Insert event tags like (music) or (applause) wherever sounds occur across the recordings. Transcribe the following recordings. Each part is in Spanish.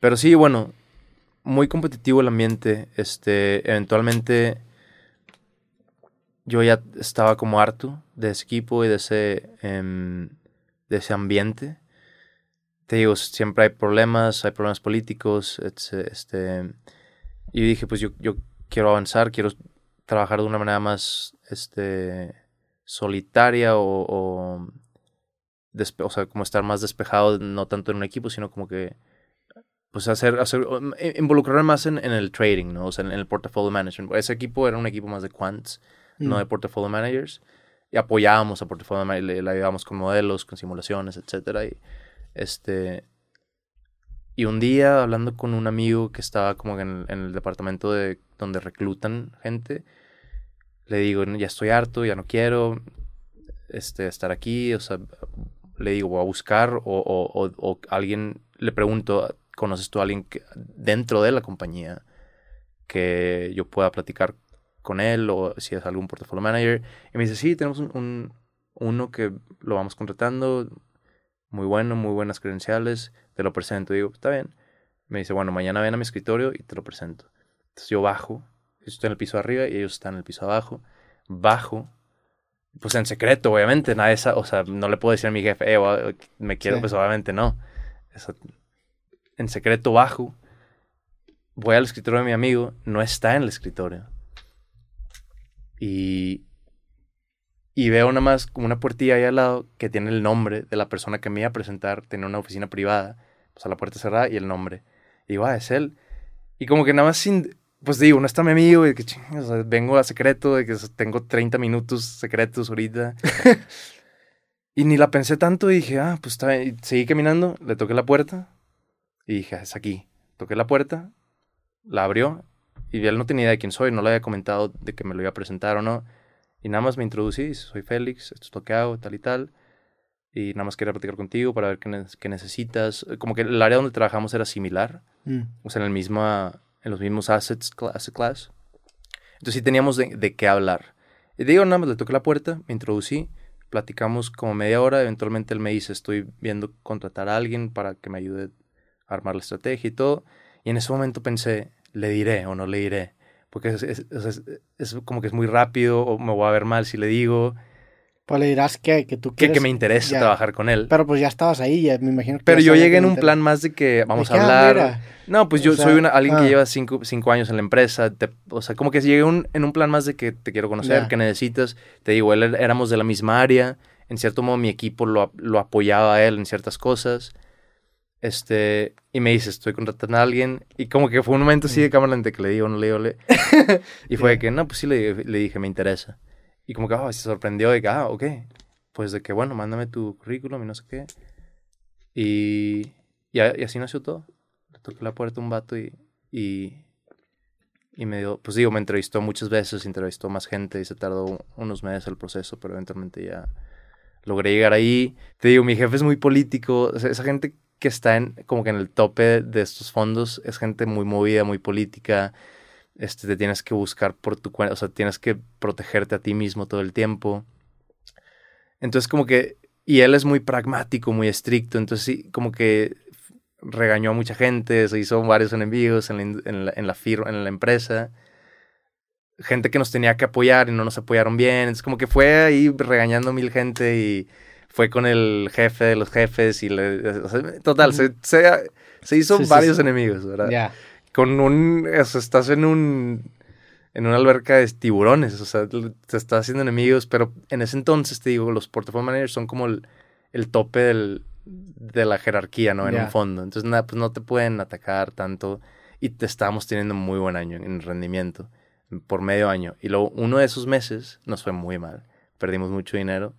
Pero sí, bueno, muy competitivo el ambiente. Este, eventualmente yo ya estaba como harto de ese equipo y de ese, em, de ese ambiente. Te digo, siempre hay problemas, hay problemas políticos, este, y dije, pues yo, yo quiero avanzar, quiero trabajar de una manera más, este, solitaria o, o, o sea, como estar más despejado, no tanto en un equipo, sino como que pues hacer, hacer involucrarme más en, en, el trading, ¿no? O sea, en, el portfolio management. Ese equipo era un equipo más de quants, no mm. de portfolio managers. Y apoyábamos a portfolio managers, le, ayudábamos con modelos, con simulaciones, etcétera. Y este y un día hablando con un amigo que estaba como en, en el departamento de donde reclutan gente, le digo, ya estoy harto, ya no quiero este, estar aquí, o sea, le digo, voy a buscar o, o, o alguien, le pregunto, ¿conoces tú a alguien que, dentro de la compañía que yo pueda platicar con él o si es algún portfolio manager? Y me dice, sí, tenemos un, uno que lo vamos contratando, muy bueno, muy buenas credenciales, te lo presento. Digo, está bien. Me dice, bueno, mañana ven a mi escritorio y te lo presento. Entonces yo bajo, estoy en el piso arriba y ellos están en el piso abajo. Bajo, pues en secreto, obviamente, nada esa, o sea, no le puedo decir a mi jefe, eh, me quiero, pues obviamente no. En secreto bajo, voy al escritorio de mi amigo, no está en el escritorio. Y, y veo nada más como una puertilla ahí al lado que tiene el nombre de la persona que me iba a presentar, tiene una oficina privada, pues a la puerta cerrada y el nombre. Y digo, ah, es él. Y como que nada más sin, pues digo, no está mi amigo y que o sea, vengo a secreto, de que tengo 30 minutos secretos ahorita. (laughs) y ni la pensé tanto y dije, ah, pues está bien. seguí caminando, le toqué la puerta y dije, es aquí. Toqué la puerta, la abrió y él no tenía idea de quién soy, no le había comentado de que me lo iba a presentar o no. Y nada más me introducí, soy Félix, esto es lo que hago, tal y tal. Y nada más quería platicar contigo para ver qué, qué necesitas. Como que el área donde trabajamos era similar. Mm. O sea, en el misma en los mismos assets, asset class. Entonces sí teníamos de, qué hablar. Y digo, nada más le toqué la puerta, me introducí, platicamos como media hora, eventualmente él me dice, estoy viendo contratar a alguien para que me ayude armar la estrategia y todo. Y en ese momento pensé, ¿le diré o no le diré? Porque es, es como que es muy rápido o me voy a ver mal si le digo. Pues le dirás que, que tú quieres... Que, me interesa trabajar con él. Pero pues ya estabas ahí, ya me imagino que Pero yo llegué en un plan más de que vamos a hablar. No, pues yo soy una, alguien que ah. lleva cinco, cinco, años en la empresa. o sea, como que llegué un, en un plan más de que te quiero conocer, que necesitas. Te digo, él éramos de la misma área. En cierto modo, mi equipo lo, lo apoyaba a él en ciertas cosas. Este, y me dice, estoy contratando a alguien. Y como que fue un momento así de mm. cámara lenta que le digo, no le digo, le. (laughs) y fue que, no, pues sí le, le dije, me interesa. Y como que oh, se sorprendió de que, ah, ok. Pues de que, bueno, mándame tu currículum y no sé qué. Y, y, así nació todo. Le toqué la puerta a un vato y, y, y, me dio, pues digo, me entrevistó muchas veces, entrevistó más gente y se tardó unos meses el proceso, pero eventualmente ya logré llegar ahí. Te digo, mi jefe es muy político. esa gente que está en, como que en el tope de estos fondos es gente muy movida, muy política este, te tienes que buscar por tu cuenta, o sea, tienes que protegerte a ti mismo todo el tiempo. Entonces como que, y él es muy pragmático, muy estricto, entonces sí, como que regañó a mucha gente, se hizo varios enemigos en la, en la, firma, en la empresa. Gente que nos tenía que apoyar y no nos apoyaron bien. Es como que fue ahí regañando a mil gente y fue con el jefe de los jefes y le... total, se, se, hizo varios enemigos, ¿verdad? Con un, o sea, estás en un, en una alberca de tiburones, o sea, te estás haciendo enemigos, pero en ese entonces, te digo, los portfolio managers son como el, el tope del, de la jerarquía, ¿no? En un fondo. Entonces, nada, pues no te pueden atacar tanto y te estábamos teniendo muy buen año en rendimiento por medio año. Y luego, uno de esos meses nos fue muy mal. Perdimos mucho dinero.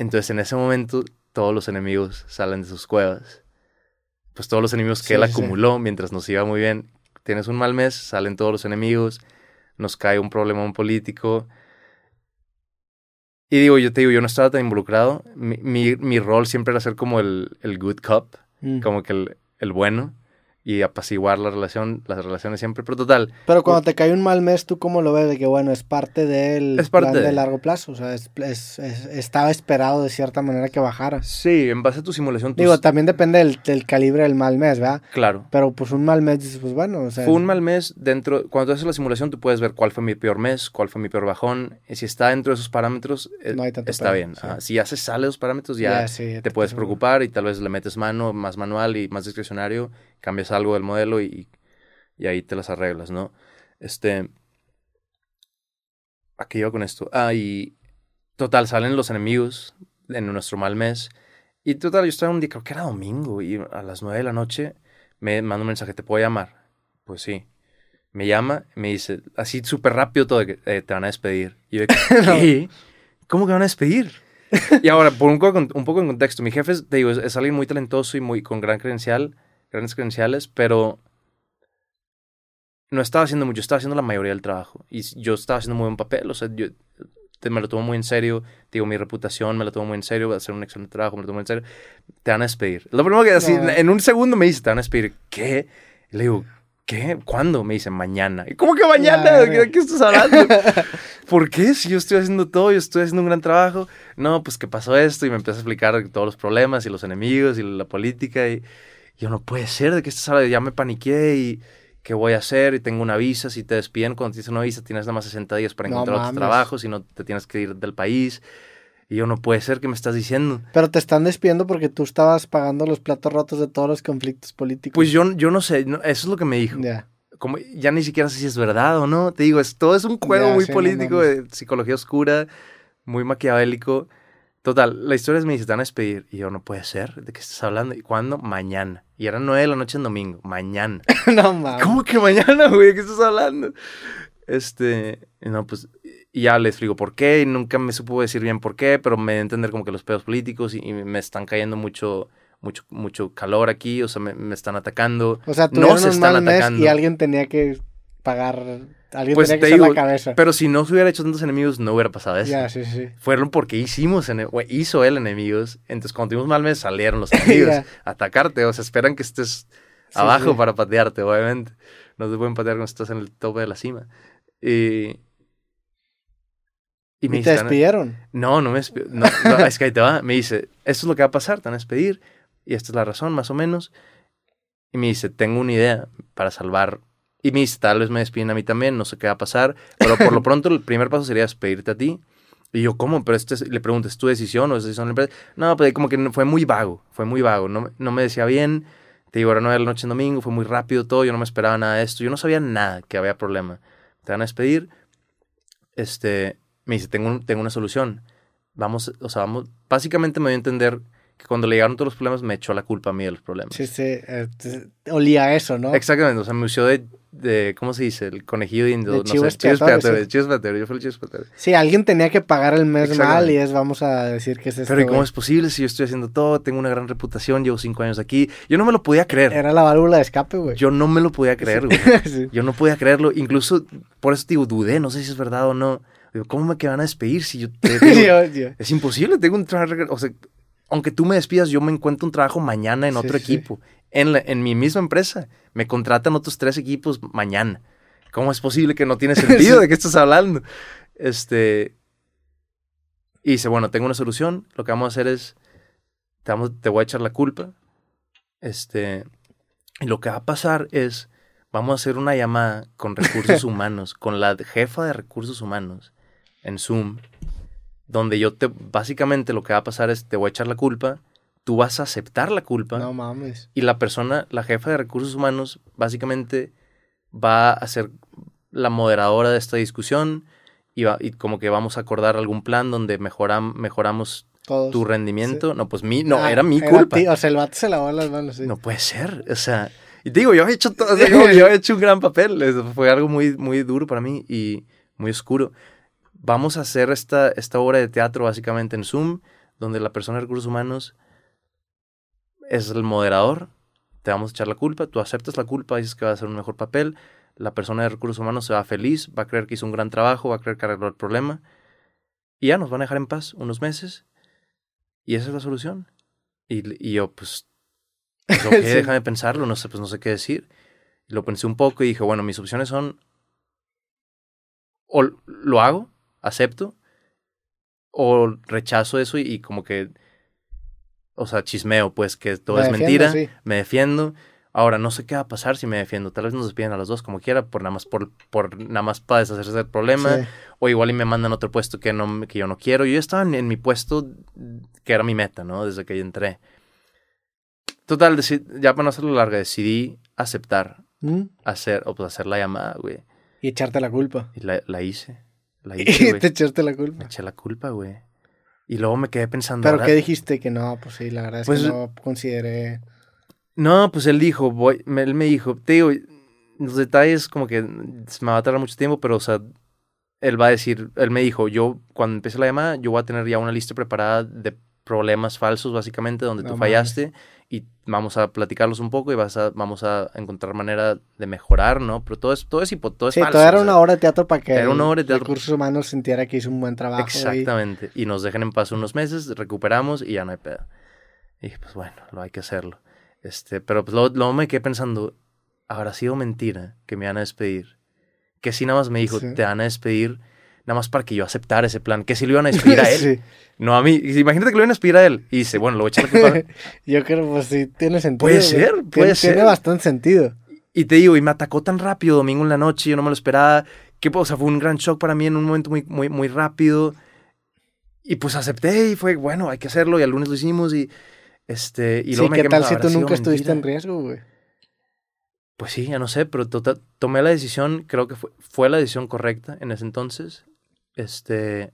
Entonces, en ese momento, todos los enemigos salen de sus cuevas pues todos los enemigos que él acumuló mientras nos iba muy bien. Tienes un mal mes, salen todos los enemigos, nos cae un problema político. Y digo, yo te digo, yo no estaba tan involucrado. Mi, mi, rol siempre era ser como el, el good cop, mm. como que el, el, bueno. Y apaciguar la relación, las relaciones siempre, pero total. Pero cuando te cae un mal mes, ¿tú cómo lo ves? De que, bueno, es parte del es parte plan de... largo plazo, o sea, es, estaba esperado de cierta manera que bajara. Sí, en base a tu simulación. Digo, también depende del, calibre del mal mes, ¿verdad? Claro. Pero pues un mal mes, dices, pues bueno, o sea... Fue un mal mes dentro, cuando tú haces la simulación, tú puedes ver cuál fue mi peor mes, cuál fue mi peor bajón, y si está dentro de esos parámetros, eh, está bien. si ya se sale de esos parámetros, ya, te puedes preocupar y tal vez le metes mano, más manual y más discrecionario cambias algo del modelo y, y ahí te las arreglas, ¿no? Este... ¿A qué iba con esto? Ah, y total, salen los enemigos en nuestro mal mes. Y total, yo estaba un día, creo que era domingo, y a las nueve de la noche me manda un mensaje, ¿te puedo llamar? Pues sí. Me llama, me dice, así súper rápido todo, que eh, te van a despedir. Y yo, (laughs) ¿qué? ¿Cómo que van a despedir? (laughs) y ahora, por un poco, un poco en contexto, mi jefe, te digo, es, es, alguien muy talentoso y muy con gran credencial grandes credenciales, pero no estaba haciendo mucho, estaba haciendo la mayoría del trabajo. Y yo estaba haciendo muy buen papel, o sea, yo me lo tomo muy en serio, digo, mi reputación me lo tomo muy en serio, voy a hacer un excelente trabajo, me lo tomo muy en serio. Te van a despedir. Lo primero que así, en un segundo me dice, te van a despedir. ¿Qué? le digo, ¿qué? ¿Cuándo? Me dice, mañana. ¿Y cómo que mañana? ¿De qué estás hablando? (laughs) ¿Por qué? Si yo estoy haciendo todo, yo estoy haciendo un gran trabajo. No, pues que pasó esto y me empieza a explicar todos los problemas y los enemigos y la política y yo no puede ser, ¿de qué estás hablando? Ya me paniqué y ¿qué voy a hacer? Y tengo una visa, si te despiden cuando tienes una visa tienes nada más 60 días para encontrar otro trabajo, si no te tienes que ir del país. Y yo no puede ser que me estás diciendo. Pero te están despidiendo porque tú estabas pagando los platos rotos de todos los conflictos políticos. Pues yo, yo no sé, eso es lo que me dijo. Ya. Como, ya ni siquiera sé si es verdad o no. Te digo, es, todo es un juego muy político, de psicología oscura, muy maquiavélico. Total, la historia es me dice, te van a despedir. Y yo, no puede ser, ¿de qué estás hablando? ¿Y cuándo? Mañana. Y eran nueve de la noche en domingo, mañana. (laughs) no mames. ¿Cómo que mañana, güey? ¿De qué estás hablando? Este, no, pues, y ya les digo por qué, y nunca me supo decir bien por qué, pero me a entender como que los pedos políticos y, me están cayendo mucho, mucho, mucho calor aquí, o sea, me, están atacando. O sea, no se están atacando. y alguien tenía que pagar Alguien pues tenía que la cabeza. Pero si no se hubiera hecho tantos enemigos, no hubiera pasado eso. Ya, sí, sí. Fueron porque hicimos, hizo él enemigos. Entonces, cuando tuvimos mal mes, salieron los (laughs) enemigos a atacarte. O sea, esperan que estés abajo para patearte, obviamente. No te pueden patear cuando estás en el tope de la cima. Y. Y, me te despidieron? No, no me despidieron. No, es que ahí te va. Me dice, esto es lo que va a pasar, te van a despedir. Y esta es la razón, más o menos. Y me dice, tengo una idea para salvar y mis tal vez me despiden a mí también, no sé qué va a pasar. Pero por lo (laughs) pronto el primer paso sería despedirte a ti. Y yo, ¿cómo? Pero este, le pregunto, ¿es tu decisión o es decisión de la empresa? No, pues como que fue muy vago, fue muy vago. No, no me decía bien. Te digo, era nueve de la noche en domingo, fue muy rápido todo, yo no me esperaba nada de esto. Yo no sabía nada que había problema. Te van a despedir. Este, me dice, tengo, tengo una solución. Vamos, o sea, vamos, básicamente me voy a entender que cuando le llegaron todos los problemas me echó la culpa a mí de los problemas. Sí, sí, eh, olía eso, ¿no? Exactamente, o sea, me usó de de, ¿cómo se dice? El conejillo de Indo. no sé, chivo expiatorio, yo fui el chivo Sí, alguien tenía que pagar el mes mal y es, vamos a decir que es esto. Pero ¿y cómo es posible si yo estoy haciendo todo? Tengo una gran reputación, llevo cinco años aquí. Yo no me lo podía creer. Era la válvula de escape, güey. Yo no me lo podía creer, (laughs) güey. Yo no podía creerlo. Incluso, por eso digo, dudé, no sé si es verdad o no. Digo, ¿cómo me que van a despedir si yo te (laughs) digo, Es imposible, tengo un trabajo, o sea, aunque tú me despidas, yo me encuentro un trabajo mañana en otro equipo, en, en mi misma empresa. Me contratan otros tres equipos mañana. ¿Cómo es posible que no tiene (laughs) sentido? ¿De qué estás hablando? Este. Y dice, bueno, tengo una solución. Lo que vamos a hacer es. Te, te voy a echar la culpa. Este. Y lo que va a pasar es. Vamos a hacer una llamada con recursos (laughs) humanos, con la jefa de recursos humanos en Zoom, donde yo te. Básicamente lo que va a pasar es te voy a echar la culpa. Tú vas a aceptar la culpa. No mames. Y la persona, la jefa de recursos humanos, básicamente va a ser la moderadora de esta discusión y, va, y como que vamos a acordar algún plan donde mejoram, mejoramos tu rendimiento. No, pues mi, no, ah, era mi culpa. o sea, el vato se lavó las manos, sí. No puede ser, o sea, y te digo, yo he hecho todo, (laughs) yo he hecho un gran papel, fue algo muy, muy duro para mí y muy oscuro. Vamos a hacer esta, esta obra de teatro básicamente en Zoom, donde la persona de recursos humanos es el moderador te vamos a echar la culpa, tú aceptas la culpa, dices que va a hacer un mejor papel, la persona de recursos humanos se va feliz, va a creer que hizo un gran trabajo, va a creer que arregló el problema, y ya nos van a dejar en paz unos meses, y esa es la solución. Y, y yo, pues, Pues, ok, (laughs) déjame pensarlo, no sé, pues no sé qué decir. Lo pensé un poco y dije, bueno, mis opciones son o lo hago, acepto, o rechazo eso y, como que, o sea, chismeo, pues que todo es mentira, me defiendo. Ahora, no sé qué va a pasar si me defiendo. Tal vez nos despiden a los dos como quiera, por nada más, por, por nada más para deshacerse del problema. O igual y me mandan otro puesto que, no, que yo no quiero. Yo estaba en, mi puesto que era mi meta, ¿no? Desde que yo entré. Total, ya para no hacerlo larga, decidí aceptar ¿Mm? hacer, o pues hacer la llamada, güey. Y echarte la culpa. Y la, la hice. La (laughs) hice, y te echaste la culpa. Me eché la culpa, güey. Y luego me quedé pensando. ¿Pero qué dijiste? Que no, pues sí, la verdad es que pues no consideré. No, pues él dijo, voy, él me dijo, te digo, los detalles como que me va a tardar mucho tiempo, pero o sea, él va a decir, él me dijo, yo cuando empiece la llamada, yo voy a tener ya una lista preparada de problemas falsos, básicamente, donde tú fallaste y vamos a platicarlos un poco y vas a, vamos a encontrar manera de mejorar, ¿no? Pero todo es, todo es, todo es sí, todo era una obra de teatro para que era una obra de teatro. recursos humanos sintiera que hizo un buen trabajo. Exactamente. Y... nos dejen en paz unos meses, recuperamos y ya no hay pedo. Y pues bueno, lo hay que hacerlo. Este, pero pues luego, me quedé pensando, habrá sido mentira que me van a despedir. Que si nada más me dijo, te van a despedir nada más para que yo aceptara ese plan. Que si lo iban a despedir a (laughs) él. No a mí. Imagínate que lo iban a despedir a él. Y dice, bueno, lo voy a echar a culpa. (laughs) yo creo, pues sí, tiene sentido. Puede ser, puede ser. Tiene bastante sentido. Y te digo, y me atacó tan rápido domingo en la noche, yo no me lo esperaba. Que, o sea, fue un gran shock para mí en un momento muy, muy, muy rápido. Y pues acepté y fue, bueno, hay que hacerlo. Y al lunes lo hicimos y, este, y luego sí, ¿qué tal si tú nunca estuviste en riesgo, güey? Pues sí, ya no sé, pero tota, tomé la decisión, creo que fue, fue la decisión correcta en ese entonces. Este,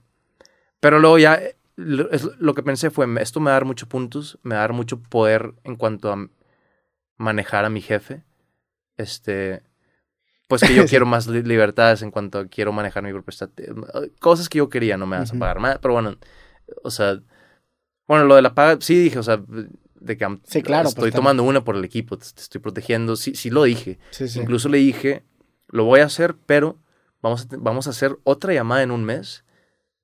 pero luego ya lo, que pensé fue, esto me va a dar muchos puntos, me va a dar mucho poder en cuanto a manejar a mi jefe. Este, pues que yo (laughs) quiero más libertades en cuanto a quiero manejar mi propia Cosas que yo quería, no me vas a pagar más, pero bueno, o sea, bueno, lo de la paga, sí dije, o sea, de que sí, claro, estoy tomando una por el equipo, te, estoy protegiendo, sí, sí lo dije. Incluso le dije, lo voy a hacer, pero vamos a, vamos a hacer otra llamada en un mes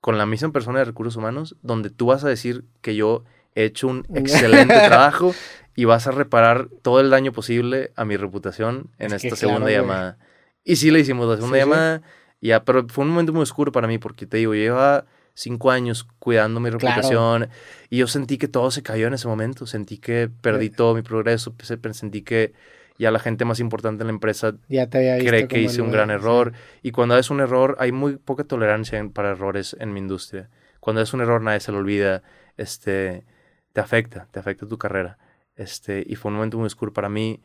con la misma persona de recursos humanos, donde tú vas a decir que yo he hecho un (laughs) excelente trabajo y vas a reparar todo el daño posible a mi reputación en esta segunda llamada. Y sí le hicimos la segunda llamada, ya, pero fue un momento muy oscuro para mí porque te digo, lleva cinco años cuidando mi reputación y yo sentí que todo se cayó en ese momento, sentí que perdí todo mi progreso, sentí que ya la gente más importante en la empresa cree que hice un gran error. Y cuando es un error, hay muy poca tolerancia para errores en mi industria. Cuando es un error, nadie se lo olvida. Este, te afecta, te afecta tu carrera. Este, y fue un momento muy oscuro para mí.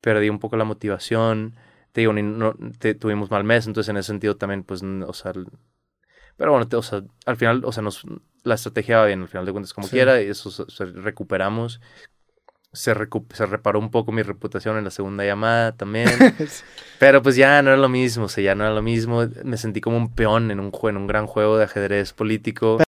Perdí un poco la motivación. Te digo, no, te, tuvimos mal mes, entonces en ese sentido también, pues, o sea, pero bueno, o sea, al final, o sea, nos, la estrategia va bien, al final de cuentas, como quiera, y eso recuperamos se, se reparó un poco mi reputación en la segunda llamada también. (laughs) Pero pues ya no era lo mismo, o sea, ya no era lo mismo. Me sentí como un peón en un, en un gran juego de ajedrez político.